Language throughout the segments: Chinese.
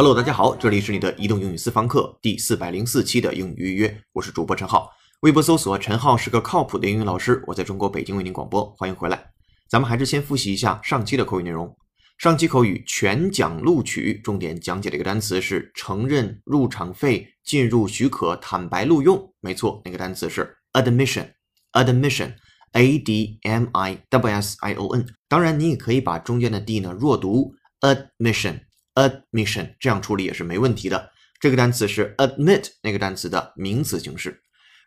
Hello，大家好，这里是你的移动英语私房课第四百零四期的英语预约，我是主播陈浩。微博搜索“陈浩是个靠谱的英语老师”，我在中国北京为您广播，欢迎回来。咱们还是先复习一下上期的口语内容。上期口语全讲录取，重点讲解的一个单词是承认入场费、进入许可、坦白录用。没错，那个单词是 admission，admission，a d m i w s i o n。当然，你也可以把中间的 d 呢弱读 admission admission 这样处理也是没问题的。这个单词是 admit 那个单词的名词形式。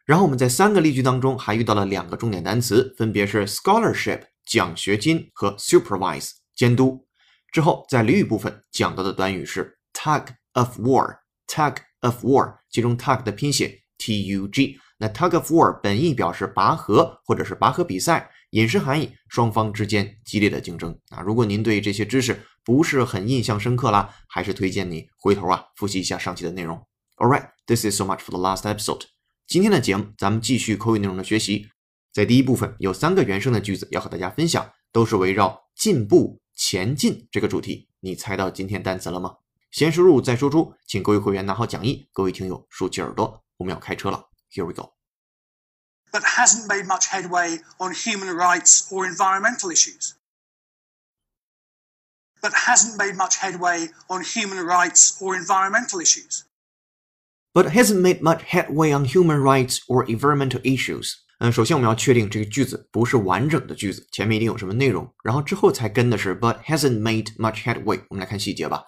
然后我们在三个例句当中还遇到了两个重点单词，分别是 scholarship 奖学金和 supervise 监督。之后在俚语部分讲到的短语是 tug of war，tug of war，其中 tug 的拼写 t u g，那 tug of war 本意表示拔河或者是拔河比赛，引申含义双方之间激烈的竞争啊。如果您对这些知识不是很印象深刻啦，还是推荐你回头啊复习一下上期的内容。All right，this is so much for the last episode。今天的节目，咱们继续口语内容的学习。在第一部分，有三个原生的句子要和大家分享，都是围绕进步、前进这个主题。你猜到今天单词了吗？先输入再输出，请各位会员拿好讲义，各位听友竖起耳朵，我们要开车了。Here we go。but hasn't made much headway on human rights or environmental issues. But hasn't made much headway on human rights or environmental issues. But hasn't made much headway on human rights or environmental issues. 嗯，首先我们要确定这个句子不是完整的句子，前面一定有什么内容，然后之后才跟的是 but hasn't made much headway。我们来看细节吧。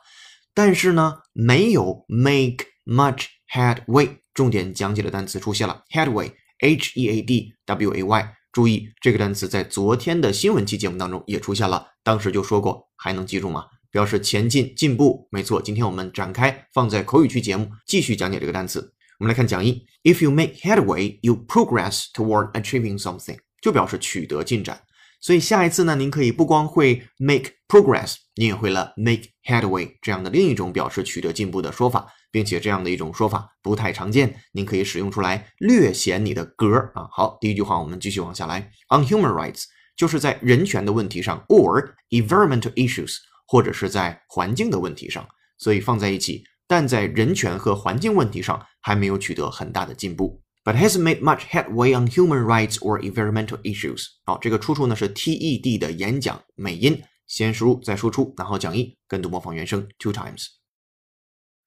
但是呢，没有 make much headway，重点讲解的单词出现了，headway，h e a d w a y。 注意，这个单词在昨天的新闻期节目当中也出现了，当时就说过，还能记住吗？表示前进、进步。没错，今天我们展开放在口语区节目，继续讲解这个单词。我们来看讲义，If you make headway, you progress toward achieving something，就表示取得进展。所以下一次呢，您可以不光会 make progress，您也会了 make headway 这样的另一种表示取得进步的说法，并且这样的一种说法不太常见，您可以使用出来，略显你的格儿啊。好，第一句话我们继续往下来，on human rights 就是在人权的问题上，or environmental issues 或者是在环境的问题上，所以放在一起。但在人权和环境问题上还没有取得很大的进步。But hasn't made much headway on human rights or environmental issues。好，这个出处呢是 TED 的演讲美音，先输入再输出，然后讲义跟读模仿原声 two times。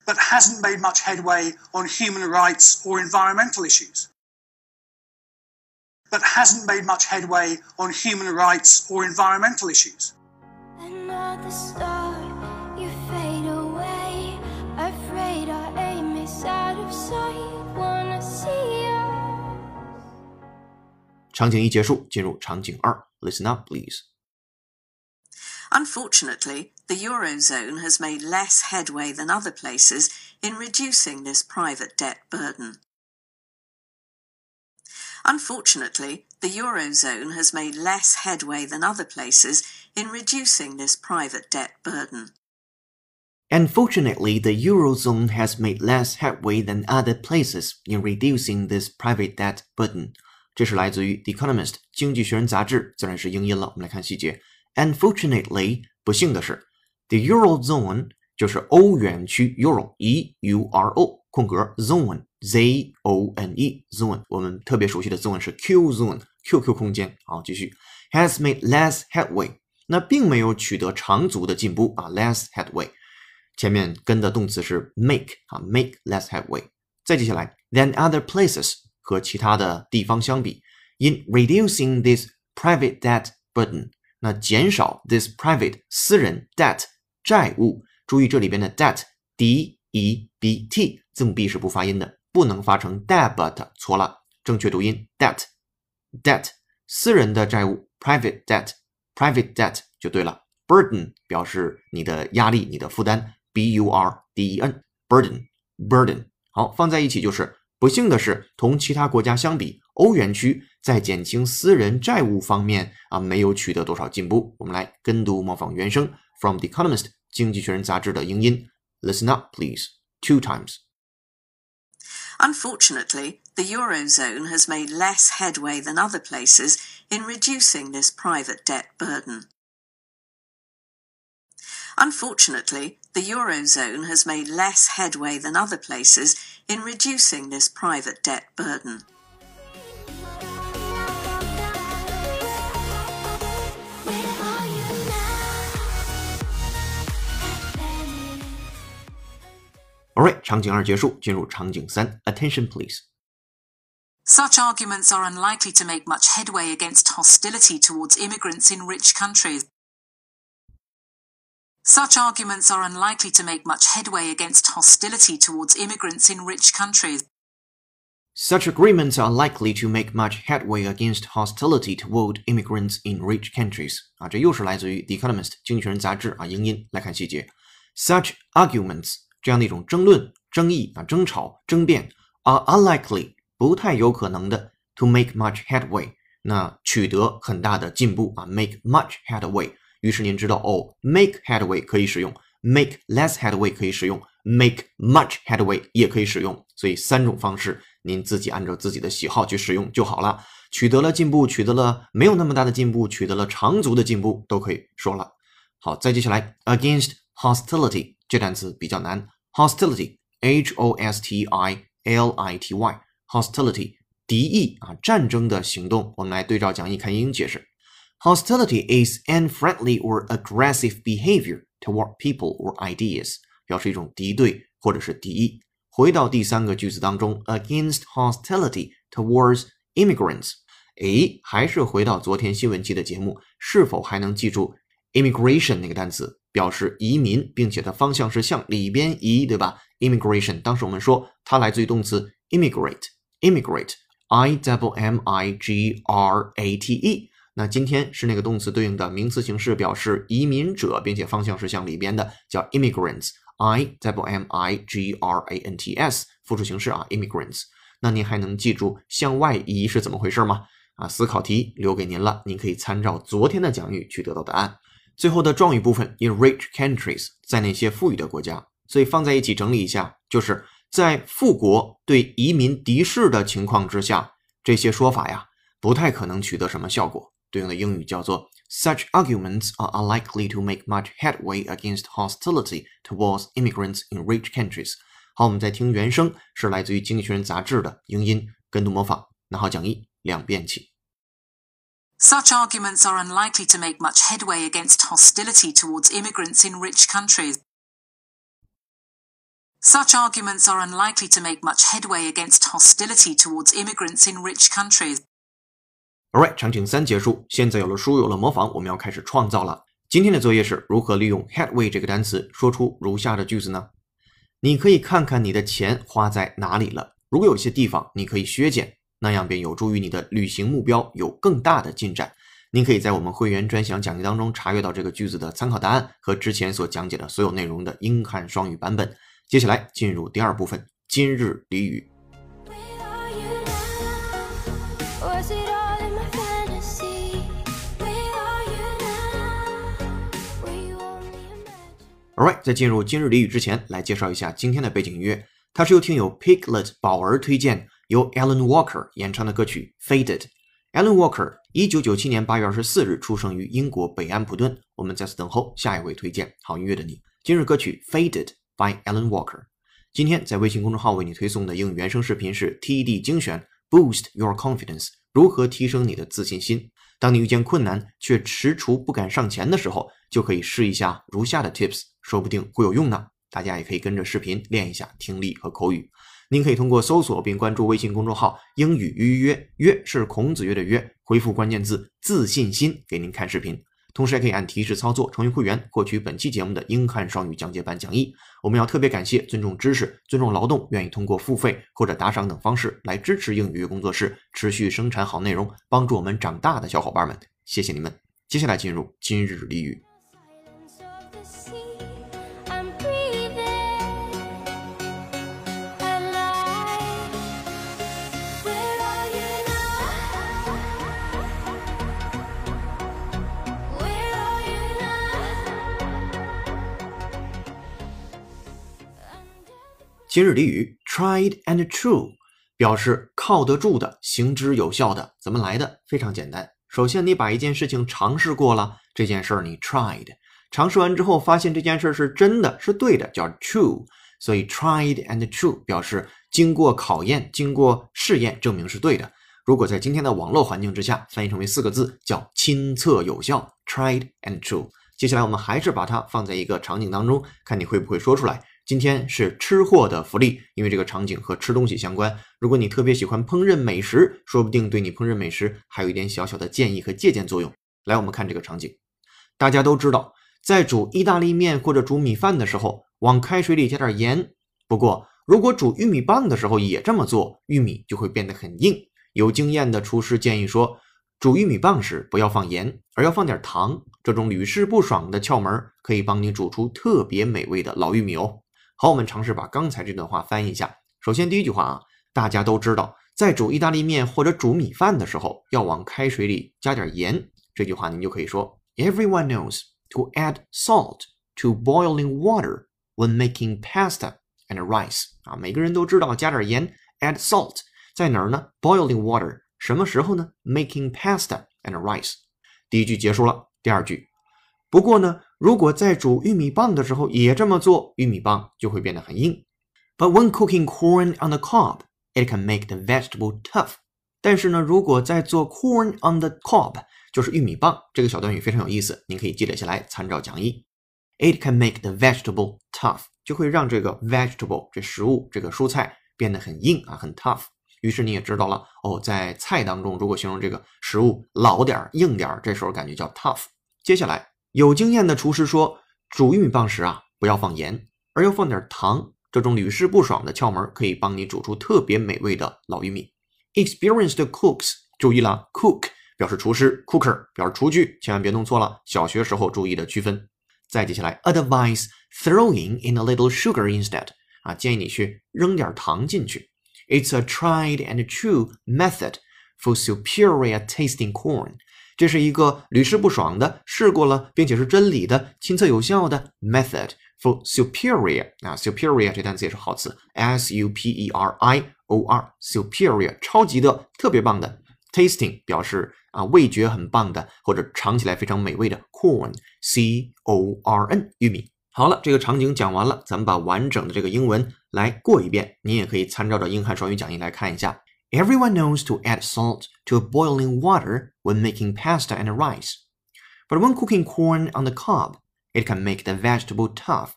But hasn't made much headway on human rights or environmental issues. But hasn't made much headway on human rights or environmental issues. Another star, you fade away. Afraid our aim is out of sight. Wanna see us. 场景一结束，进入场景二，Listen up, please. Unfortunately, the Eurozone has made less headway than other places in reducing this private debt burden. Unfortunately, the Eurozone has made less headway than other places in reducing this private debt burden. Unfortunately, the Eurozone has made less headway than other places in reducing this private debt burden. 这是来自于《The Economist》经济学人杂志，自然是英音了。我们来看细节。 Unfortunately，不幸的是，the Eurozone 就是欧元区 Euro E U R O 空格 Zone Z O N E Zone，我们特别熟悉的 Zone 是 Q Zone QQ 空间。好，继续，has made less headway，那并没有取得长足的进步啊，less headway。前面跟的动词是 make 啊，make less headway。再接下来，than other places 和其他的地方相比，in reducing this private debt burden， 那减少 this private 私人 debt 债务。注意这里边的 debt d e b t 字母 b 是不发音的，不能发成 debt，错了，正确读音 debt debt 私人的债务 private debt private debt 就对了。burden 表示你的压力、你的负担。b u r d e n burden burden 好放在一起就是不幸的是，同其他国家相比，欧元区在减轻私人债务方面啊没有取得多少进步。我们来跟读模仿原声 from The Economist 经济学人杂志的英音，Listen up, please, two times. Unfortunately, the Eurozone has made less headway than other places in reducing this private debt burden. Unfortunately, the Eurozone has made less headway than other places in reducing this private debt burden. Alright，场景二结束，进入场景三，Attention please。 Such arguments are unlikely to make much headway against hostility towards immigrants in rich countries. Such arguments are unlikely to make much headway against hostility towards immigrants in rich countries. Such agreements are likely to make much headway against hostility toward immigrants in rich countries. 啊，这又是来自于《The Economist》经济学人杂志啊，英音来看细节。Such arguments 这样的一种争论、争议啊、争吵、争辩，are unlikely 不太有可能的 to make much headway，那取得很大的进步啊，make much headway。于是您知道哦，make headway 可以使用，make less headway 可以使用，make much headway 也可以使用，所以三种方式您自己按照自己的喜好去使用就好了。取得了进步，取得了没有那么大的进步，取得了长足的进步，都可以说了。好，再接下来，against hostility 这单词比较难 ，hostility，h o s t i l i t y，hostility 敌意啊，战争的行动。我们来对照讲义看英英解释。Hostility is unfriendly or aggressive behavior toward people or ideas，表示一种敌对或者是敌意。回到第三个句子当中，against hostility towards immigrants，诶，还是回到昨天新闻期的节目，是否还能记住 immigration 那个单词， 表示移民，并且它方向是向里边移，对吧？immigration，当时我们说它来自于动词 immigrate，immigrate，i double m i g r a t e。那今天是那个动词对应的名词形式，表示移民者，并且方向是向里边的，叫 immigrants，i double m i g r a n t s，复数形式啊，immigrants。那您还能记住向外移是怎么回事吗？啊，思考题留给您了，您可以参照昨天的讲义去得到答案。最后的状语部分，in rich countries，在那些富裕的国家，所以放在一起整理一下，就是在富国对移民敌视的情况之下，这些说法呀，不太可能取得什么效果。对应的英语叫做 Such arguments are unlikely to make much headway against hostility towards immigrants in rich countries。好，我们再听原声，是来自于《经济学人》杂志的英音跟读模仿。拿好，讲义两遍起。Such arguments are unlikely to make much headway against hostility towards immigrants in rich countries. Such arguments are unlikely to make much headway against hostility towards immigrants in rich countries. Alright，场景三结束，现在有了书，有了模仿，我们要开始创造了。今天的作业是如何利用 headway 这个单词说出如下的句子呢？你可以看看你的钱花在哪里了。如果有些地方你可以削减， 那样便有助于你的旅行目标有更大的进展。您可以在我们会员专享讲义当中查阅到这个句子的参考答案和之前所讲解的所有内容的英汉双语版本。接下来进入第二部分，今日俚语。All right，在进入今日俚语之前，来介绍一下今天的背景音乐。它是由听友 Piglet 宝儿推荐，由 Alan Walker 演唱的歌曲《Faded》。Alan Walker，一九九七年八月二十四日出生于英国北安普顿。我们在此等候下一位推荐好音乐的你。今日歌曲《Faded》by Alan Walker。今天在微信公众号为你推送的英语原声视频是 TED 精选 Boost Your Confidence，如何提升你的自信心。当你遇见困难却踟蹰不敢上前的时候，就可以试一下如下的 tips，说不定会有用呢。大家也可以跟着视频练一下听力和口语。您可以通过搜索并关注微信公众号“英语约约”，约是孔子约的约，回复关键字“自信心”给您看视频。同时，还可以按提示操作成为会员，获取本期节目的英汉双语讲解版讲义。我们要特别感谢尊重知识、尊重劳动，愿意通过付费或者打赏等方式来支持英语工作室持续生产好内容，帮助我们长大的小伙伴们，谢谢你们！接下来进入今日俚语。今日俚语 tried and true 表示靠得住的、行之有效的。怎么来的？非常简单。首先，你把一件事情尝试过了，这件事儿你 tried，尝试完之后发现这件事儿是真的是对的，叫 true。所以 tried and true 表示经过考验、经过试验证明是对的。如果在今天的网络环境之下翻译成为四个字，叫亲测有效，tried and true。接下来我们还是把它放在一个场景当中，看你会不会说出来。今天是吃货的福利，因为这个场景和吃东西相关。如果你特别喜欢烹饪美食，说不定对你烹饪美食还有一点小小的建议和借鉴作用。来，我们看这个场景。大家都知道，在煮意大利面或者煮米饭的时候，往开水里加点盐。不过，如果煮玉米棒的时候也这么做，玉米就会变得很硬。有经验的厨师建议说，煮玉米棒时不要放盐，而要放点糖。这种屡试不爽的窍门可以帮你煮出特别美味的老玉米哦。好，我们尝试把刚才这段话翻译一下。首先，第一句话啊，大家都知道，在煮意大利面或者煮米饭的时候，要往开水里加点盐。这句话您就可以说：Everyone knows to add salt to boiling water when making pasta and rice。啊，每个人都知道加点盐，add salt，在哪儿呢？Boiling water，什么时候呢？Making pasta and rice。第一句结束了，第二句。不过呢，如果在煮玉米棒的时候也这么做，玉米棒就会变得很硬。But when cooking corn on the cob, it can make the vegetable tough。但是呢，如果在做 corn on the cob，就是玉米棒，这个小短语非常有意思，您可以积累下来参照讲义。It can make the vegetable tough，就会让这个 vegetable 这食物这个蔬菜变得很硬啊，很 tough。于是你也知道了哦，在菜当中，如果形容这个食物老点儿、硬点儿，这时候感觉叫 tough。接下来。有经验的厨师说，煮玉米棒时啊，不要放盐，而要放点糖。这种屡试不爽的窍门可以帮你煮出特别美味的老玉米。Experienced cooks，注意了，cook 表示厨师，cooker 表示厨具，千万别弄错了。小学时候注意的区分。再接下来，advise throwing in a little sugar instead，啊，建议你去扔点糖进去。It's a tried and true method for superior tasting corn。这是一个屡试不爽的、试过了并且是真理的、亲测有效的 method for superior 啊，superior 这单词也是好词，s u p e r i o r superior 超级的、特别棒的。tasting 表示啊味觉很棒的或者尝起来非常美味的 corn c o r n 玉米。好了，这个场景讲完了，咱们把完整的这个英文来过一遍，你也可以参照着英汉双语讲义来看一下。Everyone knows to add salt to boiling water when making pasta and rice. But when cooking corn on the cob, it can make the vegetable tough.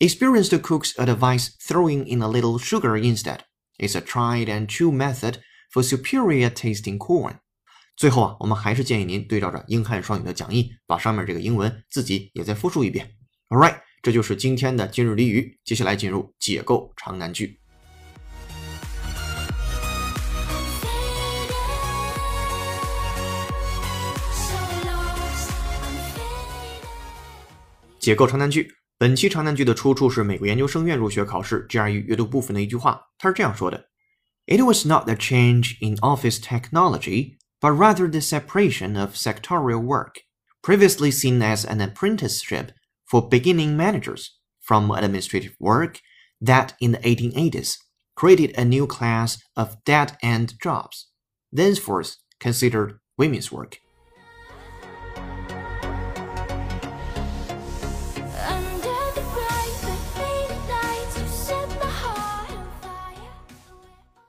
Experienced cooks advise throwing in a little sugar instead. It's a tried and true method for superior tasting corn. 最后啊，我们还是建议您对照着英汉双语的讲义，把上面这个英文自己也再复述一遍。All right，这就是今天的今日俚语。接下来进入解构长难句。 解构长难句。本期长难句的出处是美国研究生院入学考试 GRE 阅读部分的一句话，它是这样说的：“It was not the change in office technology, but rather the separation of sectorial work, previously seen as an apprenticeship for beginning managers, from administrative work that in the 1880s created a new class of dead-end jobs, thenceforth considered women's work.”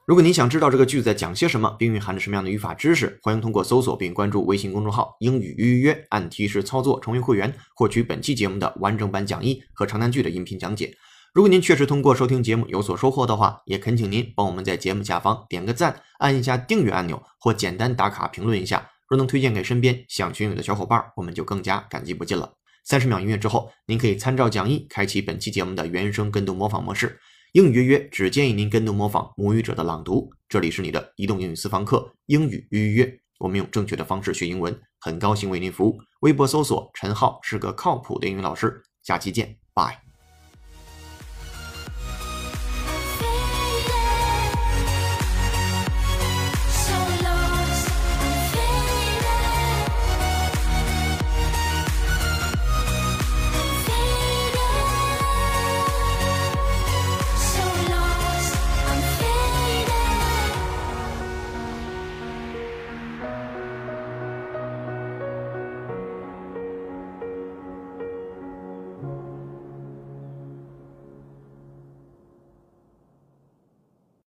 如果您想知道这个句子在讲些什么，并蕴含着什么样的语法知识，欢迎通过搜索并关注微信公众号“英语预约”，按提示操作成为会员，获取本期节目的完整版讲义和长难句的音频讲解。如果您确实通过收听节目有所收获的话，也恳请您帮我们在节目下方点个赞，按一下订阅按钮，或简单打卡评论一下。若能推荐给身边想学英语的小伙伴，我们就更加感激不尽了。三十秒音乐之后，您可以参照讲义开启本期节目的原声跟读模仿模式。英语约约只建议您跟读模仿母语者的朗读。这里是你的移动英语私房课英语预约，我们用正确的方式学英文，很高兴为您服务。微博搜索陈浩是个靠谱的英语老师，下期见，拜。